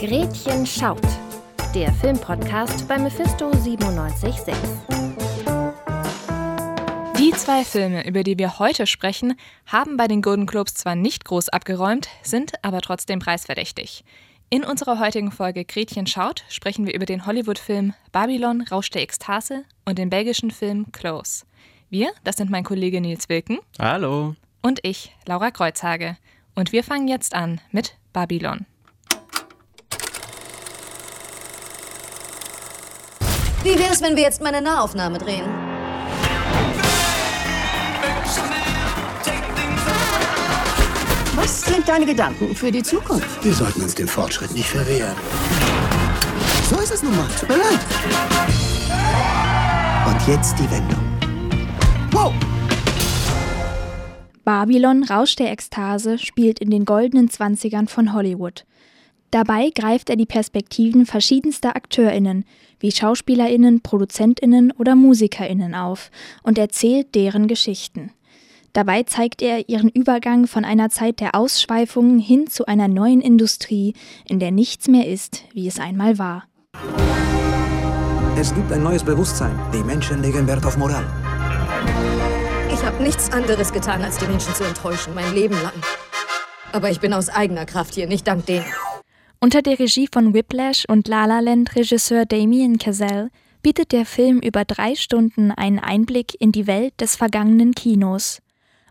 Gretchen schaut. Der Filmpodcast bei Mephisto 976. Die zwei Filme, über die wir heute sprechen, haben bei den Golden Globes zwar nicht groß abgeräumt, sind aber trotzdem preisverdächtig. In unserer heutigen Folge Gretchen schaut sprechen wir über den Hollywood-Film Babylon Rausch der Ekstase und den belgischen Film Close. Wir, das sind mein Kollege Nils Wilken. Hallo. Und ich, Laura Kreuzhage. Und wir fangen jetzt an mit Babylon. Wie wär's, wenn wir jetzt mal eine Nahaufnahme drehen? Was sind deine Gedanken für die Zukunft? Wir sollten uns dem Fortschritt nicht verwehren. So ist es nun mal. Tut mir leid. Und jetzt die Wendung. Wow! Babylon Rausch der Ekstase spielt in den goldenen Zwanzigern von Hollywood. Dabei greift er die Perspektiven verschiedenster AkteurInnen, wie SchauspielerInnen, ProduzentInnen oder MusikerInnen auf und erzählt deren Geschichten. Dabei zeigt er ihren Übergang von einer Zeit der Ausschweifungen hin zu einer neuen Industrie, in der nichts mehr ist, wie es einmal war. Es gibt ein neues Bewusstsein. Die Menschen legen Wert auf Moral. Ich habe nichts anderes getan, als die Menschen zu enttäuschen, mein Leben lang. Aber ich bin aus eigener Kraft hier, nicht dank denen. Unter der Regie von Whiplash und La La Land Regisseur Damien Chazelle bietet der Film über drei Stunden einen Einblick in die Welt des vergangenen Kinos.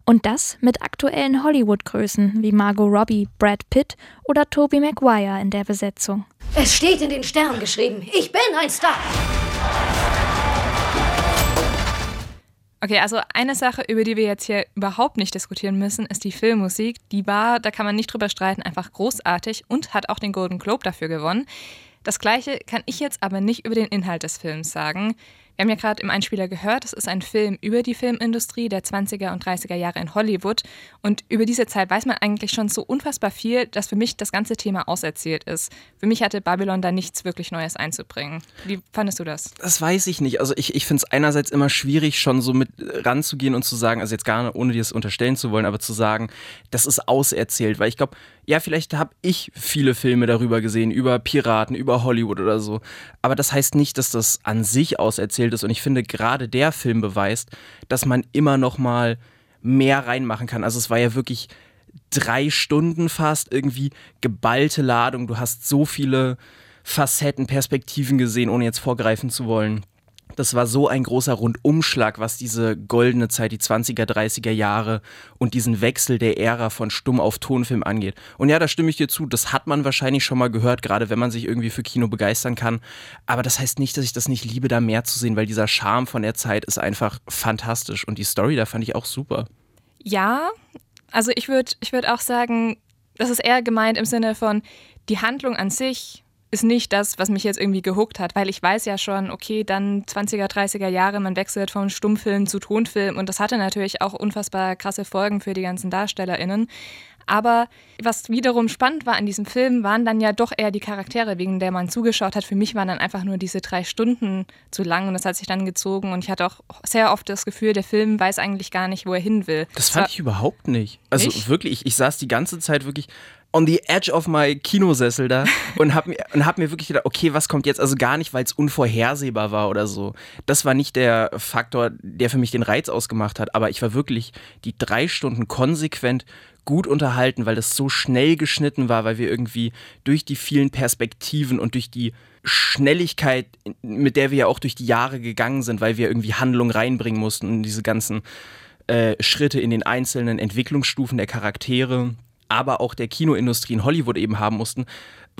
Und das mit aktuellen Hollywood-Größen wie Margot Robbie, Brad Pitt oder Tobey Maguire in der Besetzung. Es steht in den Sternen geschrieben, ich bin ein Star. Okay, also eine Sache, über die wir jetzt hier überhaupt nicht diskutieren müssen, ist die Filmmusik. Die war, da kann man nicht drüber streiten, einfach großartig und hat auch den Golden Globe dafür gewonnen. Das gleiche kann ich jetzt aber nicht über den Inhalt des Films sagen. Wir haben ja gerade im Einspieler gehört, es ist ein Film über die Filmindustrie der 20er und 30er Jahre in Hollywood. Und über diese Zeit weiß man eigentlich schon so unfassbar viel, dass für mich das ganze Thema auserzählt ist. Für mich hatte Babylon da nichts wirklich Neues einzubringen. Wie fandest du das? Das weiß ich nicht. Also ich, ich finde es einerseits immer schwierig, schon so mit ranzugehen und zu sagen, also jetzt gar nicht, ohne dir das unterstellen zu wollen, aber zu sagen, das ist auserzählt. Weil ich glaube, ja, vielleicht habe ich viele Filme darüber gesehen, über Piraten, über Hollywood oder so. Aber das heißt nicht, dass das an sich auserzählt ist. Und ich finde, gerade der Film beweist, dass man immer noch mal mehr reinmachen kann. Also es war ja wirklich drei Stunden fast irgendwie geballte Ladung. Du hast so viele Facetten, Perspektiven gesehen, ohne jetzt vorgreifen zu wollen. Das war so ein großer Rundumschlag, was diese goldene Zeit, die 20er, 30er Jahre und diesen Wechsel der Ära von Stumm auf Tonfilm angeht. Und ja, da stimme ich dir zu, das hat man wahrscheinlich schon mal gehört, gerade wenn man sich irgendwie für Kino begeistern kann. Aber das heißt nicht, dass ich das nicht liebe, da mehr zu sehen, weil dieser Charme von der Zeit ist einfach fantastisch. Und die Story da fand ich auch super. Ja, also ich würde ich würd auch sagen, das ist eher gemeint im Sinne von, die Handlung an sich ist nicht das, was mich jetzt irgendwie gehuckt hat, weil ich weiß ja schon, okay, dann 20er, 30er Jahre, man wechselt von Stummfilm zu Tonfilm und das hatte natürlich auch unfassbar krasse Folgen für die ganzen DarstellerInnen. Aber was wiederum spannend war an diesem Film, waren dann ja doch eher die Charaktere, wegen der man zugeschaut hat. Für mich waren dann einfach nur diese drei Stunden zu lang und das hat sich dann gezogen und ich hatte auch sehr oft das Gefühl, der Film weiß eigentlich gar nicht, wo er hin will. Das fand ich überhaupt nicht. Also nicht? wirklich, ich, ich saß die ganze Zeit wirklich on the edge of my Kinosessel da und hab mir, und hab mir wirklich gedacht, okay, was kommt jetzt? Also gar nicht, weil es unvorhersehbar war oder so. Das war nicht der Faktor, der für mich den Reiz ausgemacht hat, aber ich war wirklich die drei Stunden konsequent gut unterhalten, weil das so schnell geschnitten war, weil wir irgendwie durch die vielen Perspektiven und durch die Schnelligkeit, mit der wir ja auch durch die Jahre gegangen sind, weil wir irgendwie Handlung reinbringen mussten und diese ganzen äh, Schritte in den einzelnen Entwicklungsstufen der Charaktere aber auch der Kinoindustrie in Hollywood eben haben mussten,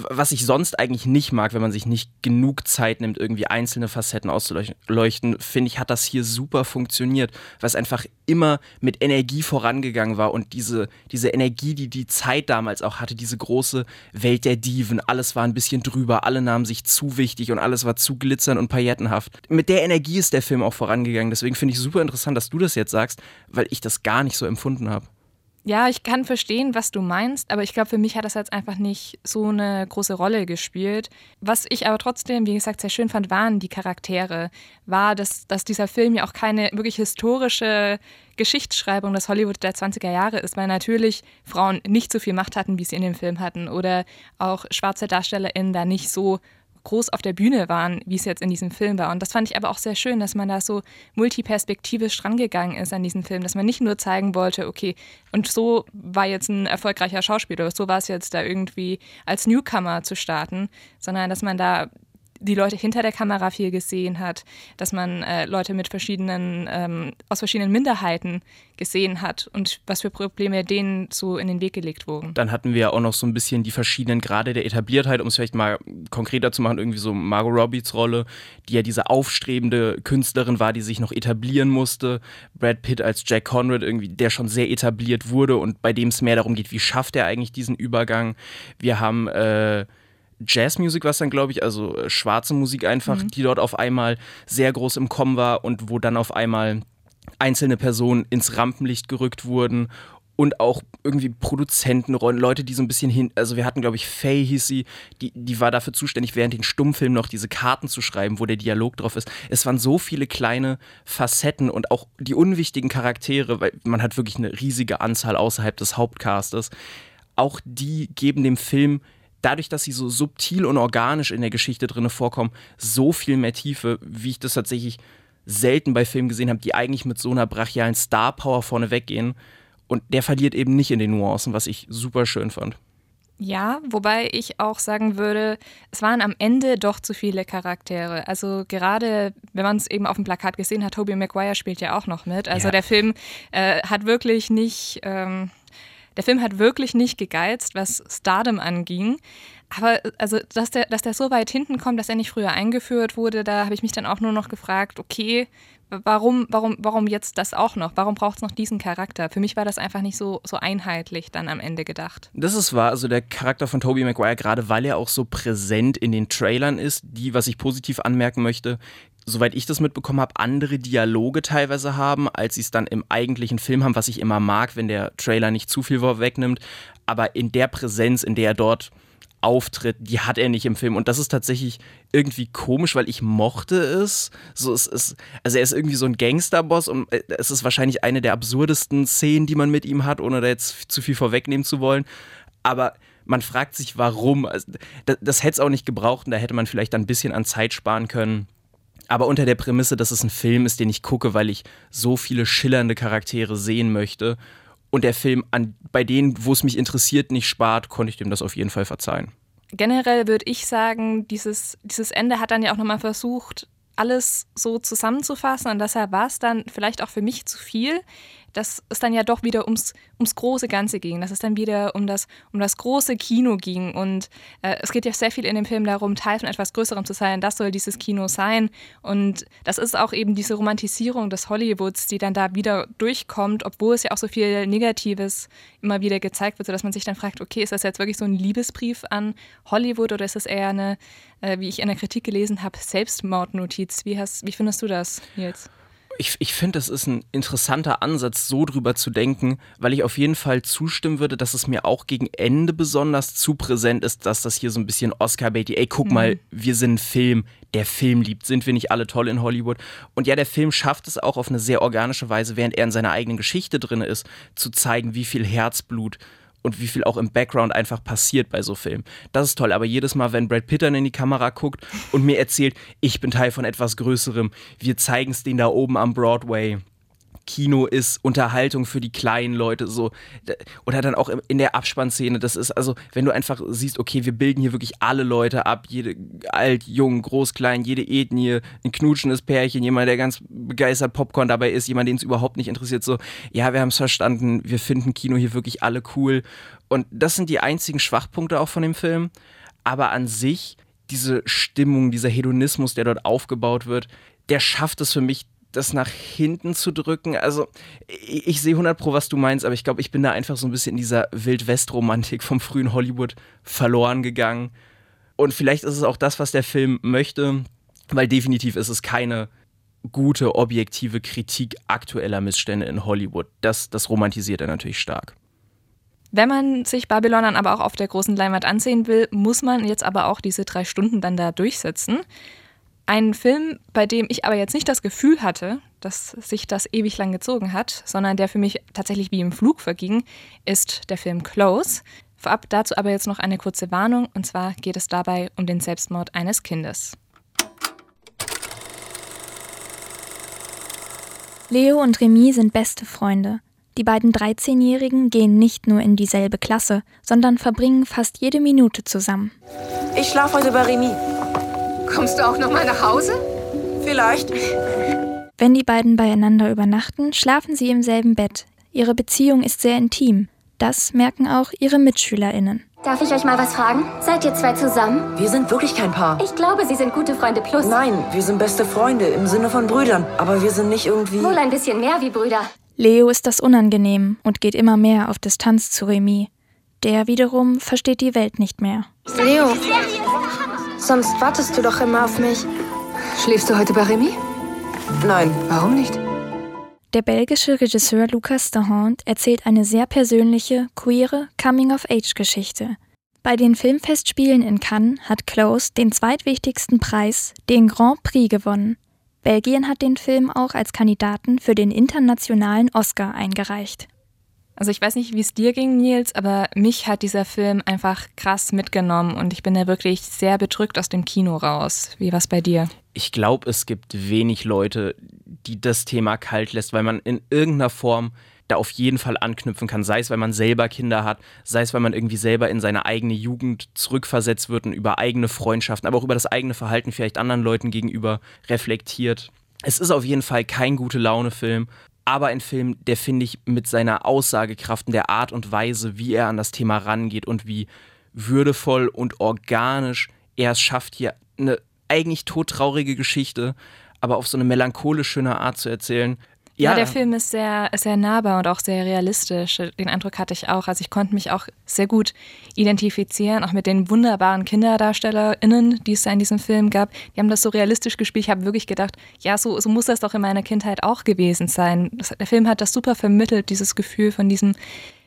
was ich sonst eigentlich nicht mag, wenn man sich nicht genug Zeit nimmt, irgendwie einzelne Facetten auszuleuchten, finde ich, hat das hier super funktioniert, weil es einfach immer mit Energie vorangegangen war und diese, diese Energie, die die Zeit damals auch hatte, diese große Welt der Diven, alles war ein bisschen drüber, alle nahmen sich zu wichtig und alles war zu glitzern und paillettenhaft. Mit der Energie ist der Film auch vorangegangen, deswegen finde ich super interessant, dass du das jetzt sagst, weil ich das gar nicht so empfunden habe. Ja, ich kann verstehen, was du meinst, aber ich glaube, für mich hat das jetzt einfach nicht so eine große Rolle gespielt. Was ich aber trotzdem, wie gesagt, sehr schön fand, waren die Charaktere. War, dass, dass dieser Film ja auch keine wirklich historische Geschichtsschreibung des Hollywood der 20er Jahre ist, weil natürlich Frauen nicht so viel Macht hatten, wie sie in dem Film hatten, oder auch schwarze DarstellerInnen da nicht so groß auf der Bühne waren, wie es jetzt in diesem Film war. Und das fand ich aber auch sehr schön, dass man da so multiperspektivisch rangegangen ist an diesen Film, dass man nicht nur zeigen wollte, okay, und so war jetzt ein erfolgreicher Schauspieler, so war es jetzt da irgendwie als Newcomer zu starten, sondern dass man da die Leute hinter der Kamera viel gesehen hat, dass man äh, Leute mit verschiedenen, ähm, aus verschiedenen Minderheiten gesehen hat und was für Probleme denen so in den Weg gelegt wurden. Dann hatten wir ja auch noch so ein bisschen die verschiedenen Grade der Etabliertheit, um es vielleicht mal konkreter zu machen, irgendwie so Margot Robbies Rolle, die ja diese aufstrebende Künstlerin war, die sich noch etablieren musste. Brad Pitt als Jack Conrad irgendwie, der schon sehr etabliert wurde und bei dem es mehr darum geht, wie schafft er eigentlich diesen Übergang. Wir haben äh, Jazzmusik was dann, glaube ich, also äh, schwarze Musik einfach, mhm. die dort auf einmal sehr groß im Kommen war und wo dann auf einmal einzelne Personen ins Rampenlicht gerückt wurden und auch irgendwie Produzentenrollen, Leute, die so ein bisschen hin, also wir hatten, glaube ich, Faye hieß sie, die, die war dafür zuständig, während den Stummfilmen noch diese Karten zu schreiben, wo der Dialog drauf ist. Es waren so viele kleine Facetten und auch die unwichtigen Charaktere, weil man hat wirklich eine riesige Anzahl außerhalb des Hauptcastes. Auch die geben dem Film dadurch, dass sie so subtil und organisch in der Geschichte drin vorkommen, so viel mehr Tiefe, wie ich das tatsächlich selten bei Filmen gesehen habe, die eigentlich mit so einer brachialen Star-Power vorne weggehen. Und der verliert eben nicht in den Nuancen, was ich super schön fand. Ja, wobei ich auch sagen würde, es waren am Ende doch zu viele Charaktere. Also gerade, wenn man es eben auf dem Plakat gesehen hat, Tobey Maguire spielt ja auch noch mit. Also ja. der Film äh, hat wirklich nicht, ähm, der Film hat wirklich nicht gegeizt, was Stardom anging. Aber also, dass der, dass der so weit hinten kommt, dass er nicht früher eingeführt wurde, da habe ich mich dann auch nur noch gefragt, okay, warum, warum, warum jetzt das auch noch? Warum braucht es noch diesen Charakter? Für mich war das einfach nicht so, so einheitlich dann am Ende gedacht. Das ist wahr. Also der Charakter von Tobey Maguire, gerade weil er auch so präsent in den Trailern ist, die, was ich positiv anmerken möchte, soweit ich das mitbekommen habe, andere Dialoge teilweise haben, als sie es dann im eigentlichen Film haben, was ich immer mag, wenn der Trailer nicht zu viel wegnimmt. Aber in der Präsenz, in der er dort auftritt, die hat er nicht im Film. Und das ist tatsächlich irgendwie komisch, weil ich mochte es. So, es ist, also er ist irgendwie so ein Gangsterboss und äh, es ist wahrscheinlich eine der absurdesten Szenen, die man mit ihm hat, ohne da jetzt zu viel vorwegnehmen zu wollen. Aber man fragt sich, warum. Also, das, das hätte es auch nicht gebraucht und da hätte man vielleicht ein bisschen an Zeit sparen können aber unter der Prämisse, dass es ein Film ist, den ich gucke, weil ich so viele schillernde Charaktere sehen möchte. Und der Film an, bei denen, wo es mich interessiert, nicht spart, konnte ich dem das auf jeden Fall verzeihen. Generell würde ich sagen, dieses, dieses Ende hat dann ja auch nochmal versucht, alles so zusammenzufassen. Und deshalb war es dann vielleicht auch für mich zu viel dass es dann ja doch wieder ums, ums große Ganze ging, dass es dann wieder um das, um das große Kino ging. Und äh, es geht ja sehr viel in dem Film darum, Teil von etwas Größerem zu sein. Das soll dieses Kino sein. Und das ist auch eben diese Romantisierung des Hollywoods, die dann da wieder durchkommt, obwohl es ja auch so viel Negatives immer wieder gezeigt wird, sodass man sich dann fragt, okay, ist das jetzt wirklich so ein Liebesbrief an Hollywood oder ist das eher eine, äh, wie ich in der Kritik gelesen habe, Selbstmordnotiz? Wie, hast, wie findest du das, Nils? Ich, ich finde, das ist ein interessanter Ansatz, so drüber zu denken, weil ich auf jeden Fall zustimmen würde, dass es mir auch gegen Ende besonders zu präsent ist, dass das hier so ein bisschen Oscar-Baity, ey, guck mhm. mal, wir sind ein Film, der Film liebt, sind wir nicht alle toll in Hollywood? Und ja, der Film schafft es auch auf eine sehr organische Weise, während er in seiner eigenen Geschichte drin ist, zu zeigen, wie viel Herzblut und wie viel auch im Background einfach passiert bei so Filmen. Das ist toll, aber jedes Mal, wenn Brad Pitt dann in die Kamera guckt und mir erzählt, ich bin Teil von etwas Größerem, wir zeigen es denen da oben am Broadway, Kino ist Unterhaltung für die kleinen Leute so. Oder dann auch in der Abspannszene das ist also wenn du einfach siehst okay wir bilden hier wirklich alle Leute ab jede alt jung groß klein jede Ethnie ein knutschendes Pärchen jemand der ganz begeistert Popcorn dabei ist jemand den es überhaupt nicht interessiert so ja wir haben es verstanden wir finden Kino hier wirklich alle cool. Und das sind die einzigen Schwachpunkte auch von dem Film. Aber an sich diese Stimmung dieser Hedonismus der dort aufgebaut wird der schafft es für mich das nach hinten zu drücken. Also, ich, ich sehe 100 Pro, was du meinst, aber ich glaube, ich bin da einfach so ein bisschen in dieser Wild-West-Romantik vom frühen Hollywood verloren gegangen. Und vielleicht ist es auch das, was der Film möchte, weil definitiv ist es keine gute, objektive Kritik aktueller Missstände in Hollywood. Das, das romantisiert er natürlich stark. Wenn man sich Babylon dann aber auch auf der großen Leinwand ansehen will, muss man jetzt aber auch diese drei Stunden dann da durchsetzen. Ein Film, bei dem ich aber jetzt nicht das Gefühl hatte, dass sich das ewig lang gezogen hat, sondern der für mich tatsächlich wie im Flug verging, ist der Film Close. Vorab dazu aber jetzt noch eine kurze Warnung, und zwar geht es dabei um den Selbstmord eines Kindes. Leo und Remy sind beste Freunde. Die beiden 13-Jährigen gehen nicht nur in dieselbe Klasse, sondern verbringen fast jede Minute zusammen. Ich schlafe heute bei Remy. Kommst du auch noch mal nach Hause? Vielleicht. Wenn die beiden beieinander übernachten, schlafen sie im selben Bett. Ihre Beziehung ist sehr intim. Das merken auch ihre MitschülerInnen. Darf ich euch mal was fragen? Seid ihr zwei zusammen? Wir sind wirklich kein Paar. Ich glaube, sie sind gute Freunde plus. Nein, wir sind beste Freunde im Sinne von Brüdern. Aber wir sind nicht irgendwie. Wohl ein bisschen mehr wie Brüder. Leo ist das unangenehm und geht immer mehr auf Distanz zu Remy. Der wiederum versteht die Welt nicht mehr. Leo, sonst wartest du doch immer auf mich. Schläfst du heute bei Remy? Nein. Warum nicht? Der belgische Regisseur Lucas de Hond erzählt eine sehr persönliche, queere Coming-of-Age-Geschichte. Bei den Filmfestspielen in Cannes hat Close den zweitwichtigsten Preis, den Grand Prix, gewonnen. Belgien hat den Film auch als Kandidaten für den internationalen Oscar eingereicht. Also ich weiß nicht, wie es dir ging, Nils, aber mich hat dieser Film einfach krass mitgenommen und ich bin da wirklich sehr bedrückt aus dem Kino raus. Wie war es bei dir? Ich glaube, es gibt wenig Leute, die das Thema kalt lässt, weil man in irgendeiner Form da auf jeden Fall anknüpfen kann. Sei es, weil man selber Kinder hat, sei es, weil man irgendwie selber in seine eigene Jugend zurückversetzt wird und über eigene Freundschaften, aber auch über das eigene Verhalten vielleicht anderen Leuten gegenüber reflektiert. Es ist auf jeden Fall kein gute Laune-Film, aber ein Film, der finde ich mit seiner Aussagekraft und der Art und Weise, wie er an das Thema rangeht und wie würdevoll und organisch er es schafft, hier eine eigentlich todtraurige Geschichte, aber auf so eine melancholisch schöne Art zu erzählen, ja, ja, der Film ist sehr, sehr nahbar und auch sehr realistisch. Den Eindruck hatte ich auch. Also ich konnte mich auch sehr gut identifizieren, auch mit den wunderbaren KinderdarstellerInnen, die es da in diesem Film gab. Die haben das so realistisch gespielt. Ich habe wirklich gedacht, ja, so, so muss das doch in meiner Kindheit auch gewesen sein. Das, der Film hat das super vermittelt, dieses Gefühl von diesem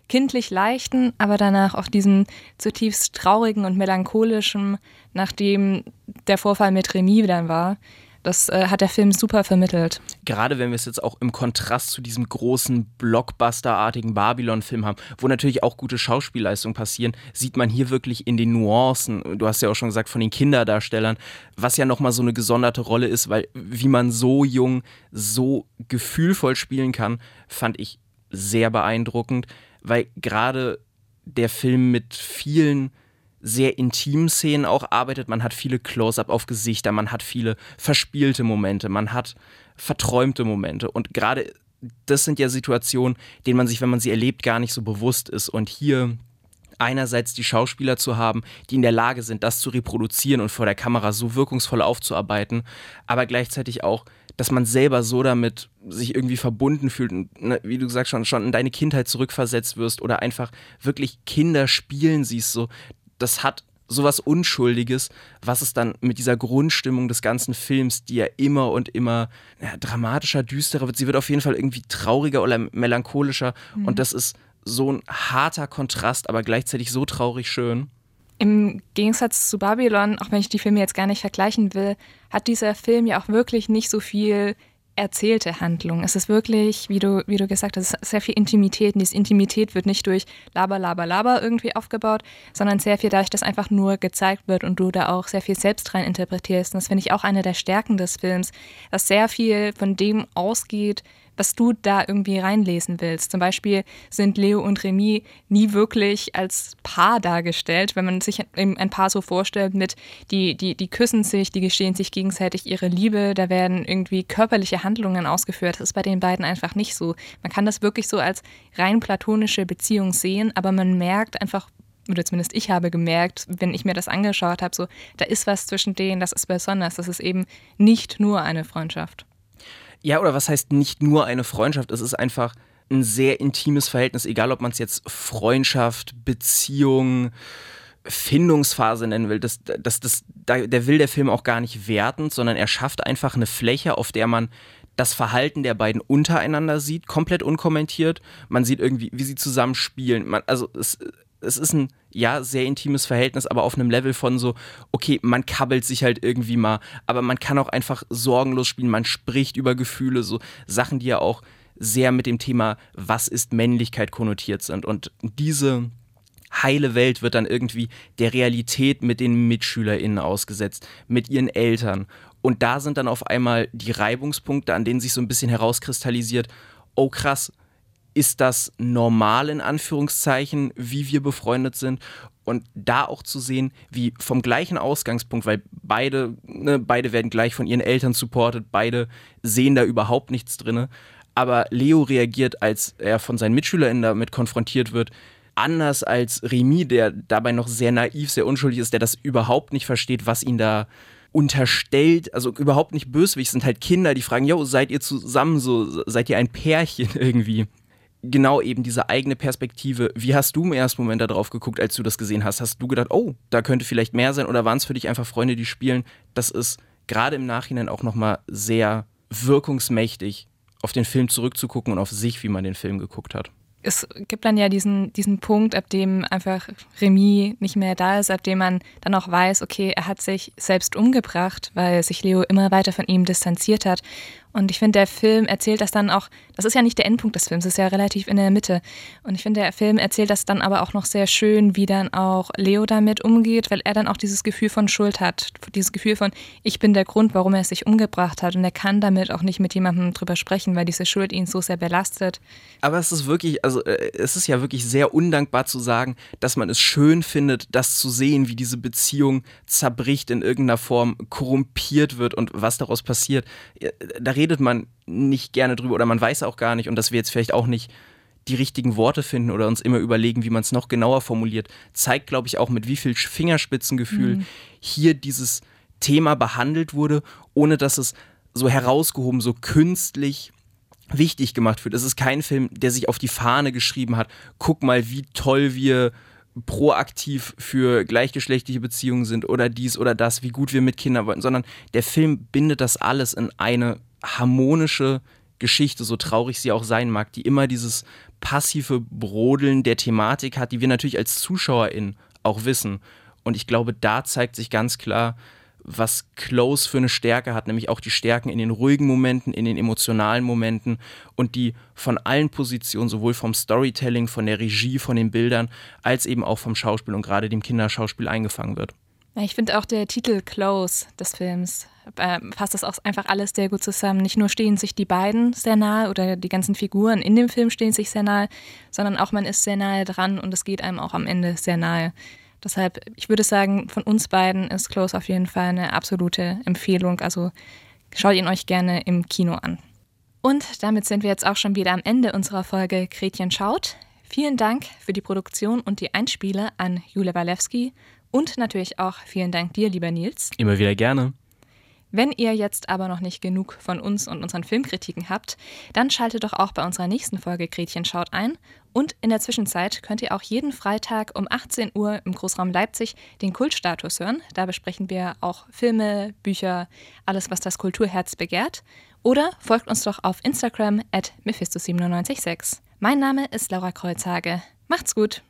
kindlich leichten, aber danach auch diesem zutiefst traurigen und melancholischen, nachdem der Vorfall mit Remy dann war. Das äh, hat der Film super vermittelt. Gerade wenn wir es jetzt auch im Kontrast zu diesem großen Blockbuster-artigen Babylon-Film haben, wo natürlich auch gute Schauspielleistungen passieren, sieht man hier wirklich in den Nuancen, du hast ja auch schon gesagt, von den Kinderdarstellern, was ja nochmal so eine gesonderte Rolle ist, weil wie man so jung, so gefühlvoll spielen kann, fand ich sehr beeindruckend, weil gerade der Film mit vielen sehr intimen Szenen auch arbeitet. Man hat viele Close-up auf Gesichter, man hat viele verspielte Momente, man hat verträumte Momente. Und gerade das sind ja Situationen, denen man sich, wenn man sie erlebt, gar nicht so bewusst ist. Und hier einerseits die Schauspieler zu haben, die in der Lage sind, das zu reproduzieren und vor der Kamera so wirkungsvoll aufzuarbeiten, aber gleichzeitig auch, dass man selber so damit sich irgendwie verbunden fühlt und, ne, wie du gesagt schon, schon in deine Kindheit zurückversetzt wirst oder einfach wirklich Kinder spielen siehst, so, das hat sowas Unschuldiges, was es dann mit dieser Grundstimmung des ganzen Films, die ja immer und immer ja, dramatischer, düsterer wird. Sie wird auf jeden Fall irgendwie trauriger oder melancholischer. Mhm. Und das ist so ein harter Kontrast, aber gleichzeitig so traurig schön. Im Gegensatz zu Babylon, auch wenn ich die Filme jetzt gar nicht vergleichen will, hat dieser Film ja auch wirklich nicht so viel erzählte Handlung. Es ist wirklich, wie du, wie du gesagt hast, sehr viel Intimität. Und diese Intimität wird nicht durch Laber, Laber, Laber irgendwie aufgebaut, sondern sehr viel dadurch, dass einfach nur gezeigt wird und du da auch sehr viel selbst rein interpretierst. Und das finde ich auch eine der Stärken des Films, dass sehr viel von dem ausgeht, was du da irgendwie reinlesen willst. Zum Beispiel sind Leo und Remy nie wirklich als Paar dargestellt, wenn man sich ein Paar so vorstellt mit, die, die, die küssen sich, die gestehen sich gegenseitig ihre Liebe, da werden irgendwie körperliche Handlungen ausgeführt. Das ist bei den beiden einfach nicht so. Man kann das wirklich so als rein platonische Beziehung sehen, aber man merkt einfach, oder zumindest ich habe gemerkt, wenn ich mir das angeschaut habe, so, da ist was zwischen denen, das ist besonders, das ist eben nicht nur eine Freundschaft. Ja, oder was heißt nicht nur eine Freundschaft? Es ist einfach ein sehr intimes Verhältnis, egal ob man es jetzt Freundschaft, Beziehung, Findungsphase nennen will. Das, das, das, der will der Film auch gar nicht wertend, sondern er schafft einfach eine Fläche, auf der man das Verhalten der beiden untereinander sieht, komplett unkommentiert. Man sieht irgendwie, wie sie zusammen spielen. Man, also es, es ist ein ja sehr intimes Verhältnis, aber auf einem Level von so, okay, man kabbelt sich halt irgendwie mal, aber man kann auch einfach sorgenlos spielen, man spricht über Gefühle, so Sachen, die ja auch sehr mit dem Thema, was ist Männlichkeit konnotiert sind. Und diese heile Welt wird dann irgendwie der Realität mit den MitschülerInnen ausgesetzt, mit ihren Eltern. Und da sind dann auf einmal die Reibungspunkte, an denen sich so ein bisschen herauskristallisiert, oh krass, ist das normal in Anführungszeichen, wie wir befreundet sind? Und da auch zu sehen, wie vom gleichen Ausgangspunkt, weil beide, ne, beide werden gleich von ihren Eltern supportet, beide sehen da überhaupt nichts drin. Aber Leo reagiert, als er von seinen MitschülerInnen damit konfrontiert wird, anders als Remy, der dabei noch sehr naiv, sehr unschuldig ist, der das überhaupt nicht versteht, was ihn da unterstellt, also überhaupt nicht böswillig, sind halt Kinder, die fragen, yo, seid ihr zusammen so, seid ihr ein Pärchen irgendwie? Genau eben diese eigene Perspektive. Wie hast du im ersten Moment darauf geguckt, als du das gesehen hast? Hast du gedacht, oh, da könnte vielleicht mehr sein oder waren es für dich einfach Freunde, die spielen? Das ist gerade im Nachhinein auch nochmal sehr wirkungsmächtig, auf den Film zurückzugucken und auf sich, wie man den Film geguckt hat. Es gibt dann ja diesen, diesen Punkt, ab dem einfach Remy nicht mehr da ist, ab dem man dann auch weiß, okay, er hat sich selbst umgebracht, weil sich Leo immer weiter von ihm distanziert hat. Und ich finde, der Film erzählt das dann auch, das ist ja nicht der Endpunkt des Films, das ist ja relativ in der Mitte. Und ich finde, der Film erzählt das dann aber auch noch sehr schön, wie dann auch Leo damit umgeht, weil er dann auch dieses Gefühl von Schuld hat. Dieses Gefühl von, ich bin der Grund, warum er sich umgebracht hat. Und er kann damit auch nicht mit jemandem drüber sprechen, weil diese Schuld ihn so sehr belastet. Aber es ist wirklich, also äh, es ist ja wirklich sehr undankbar zu sagen, dass man es schön findet, das zu sehen, wie diese Beziehung zerbricht in irgendeiner Form, korrumpiert wird und was daraus passiert. Da redet man nicht gerne drüber oder man weiß auch gar nicht und dass wir jetzt vielleicht auch nicht die richtigen Worte finden oder uns immer überlegen, wie man es noch genauer formuliert, zeigt, glaube ich, auch mit wie viel Fingerspitzengefühl mhm. hier dieses Thema behandelt wurde, ohne dass es so herausgehoben, so künstlich wichtig gemacht wird. Es ist kein Film, der sich auf die Fahne geschrieben hat, guck mal, wie toll wir proaktiv für gleichgeschlechtliche Beziehungen sind oder dies oder das, wie gut wir mit Kindern wollen, sondern der Film bindet das alles in eine harmonische Geschichte, so traurig sie auch sein mag, die immer dieses passive Brodeln der Thematik hat, die wir natürlich als ZuschauerInnen auch wissen. Und ich glaube, da zeigt sich ganz klar, was Close für eine Stärke hat, nämlich auch die Stärken in den ruhigen Momenten, in den emotionalen Momenten und die von allen Positionen, sowohl vom Storytelling, von der Regie, von den Bildern, als eben auch vom Schauspiel und gerade dem Kinderschauspiel eingefangen wird. Ich finde auch der Titel Close des Films äh, fasst das auch einfach alles sehr gut zusammen. Nicht nur stehen sich die beiden sehr nahe oder die ganzen Figuren in dem Film stehen sich sehr nahe, sondern auch man ist sehr nahe dran und es geht einem auch am Ende sehr nahe. Deshalb, ich würde sagen, von uns beiden ist Close auf jeden Fall eine absolute Empfehlung. Also schaut ihn euch gerne im Kino an. Und damit sind wir jetzt auch schon wieder am Ende unserer Folge Gretchen schaut. Vielen Dank für die Produktion und die Einspiele an Jule Walewski und natürlich auch vielen Dank dir, lieber Nils. Immer wieder gerne. Wenn ihr jetzt aber noch nicht genug von uns und unseren Filmkritiken habt, dann schaltet doch auch bei unserer nächsten Folge Gretchen schaut ein. Und in der Zwischenzeit könnt ihr auch jeden Freitag um 18 Uhr im Großraum Leipzig den Kultstatus hören. Da besprechen wir auch Filme, Bücher, alles, was das Kulturherz begehrt. Oder folgt uns doch auf Instagram at Mephisto976. Mein Name ist Laura Kreuzhage. Macht's gut!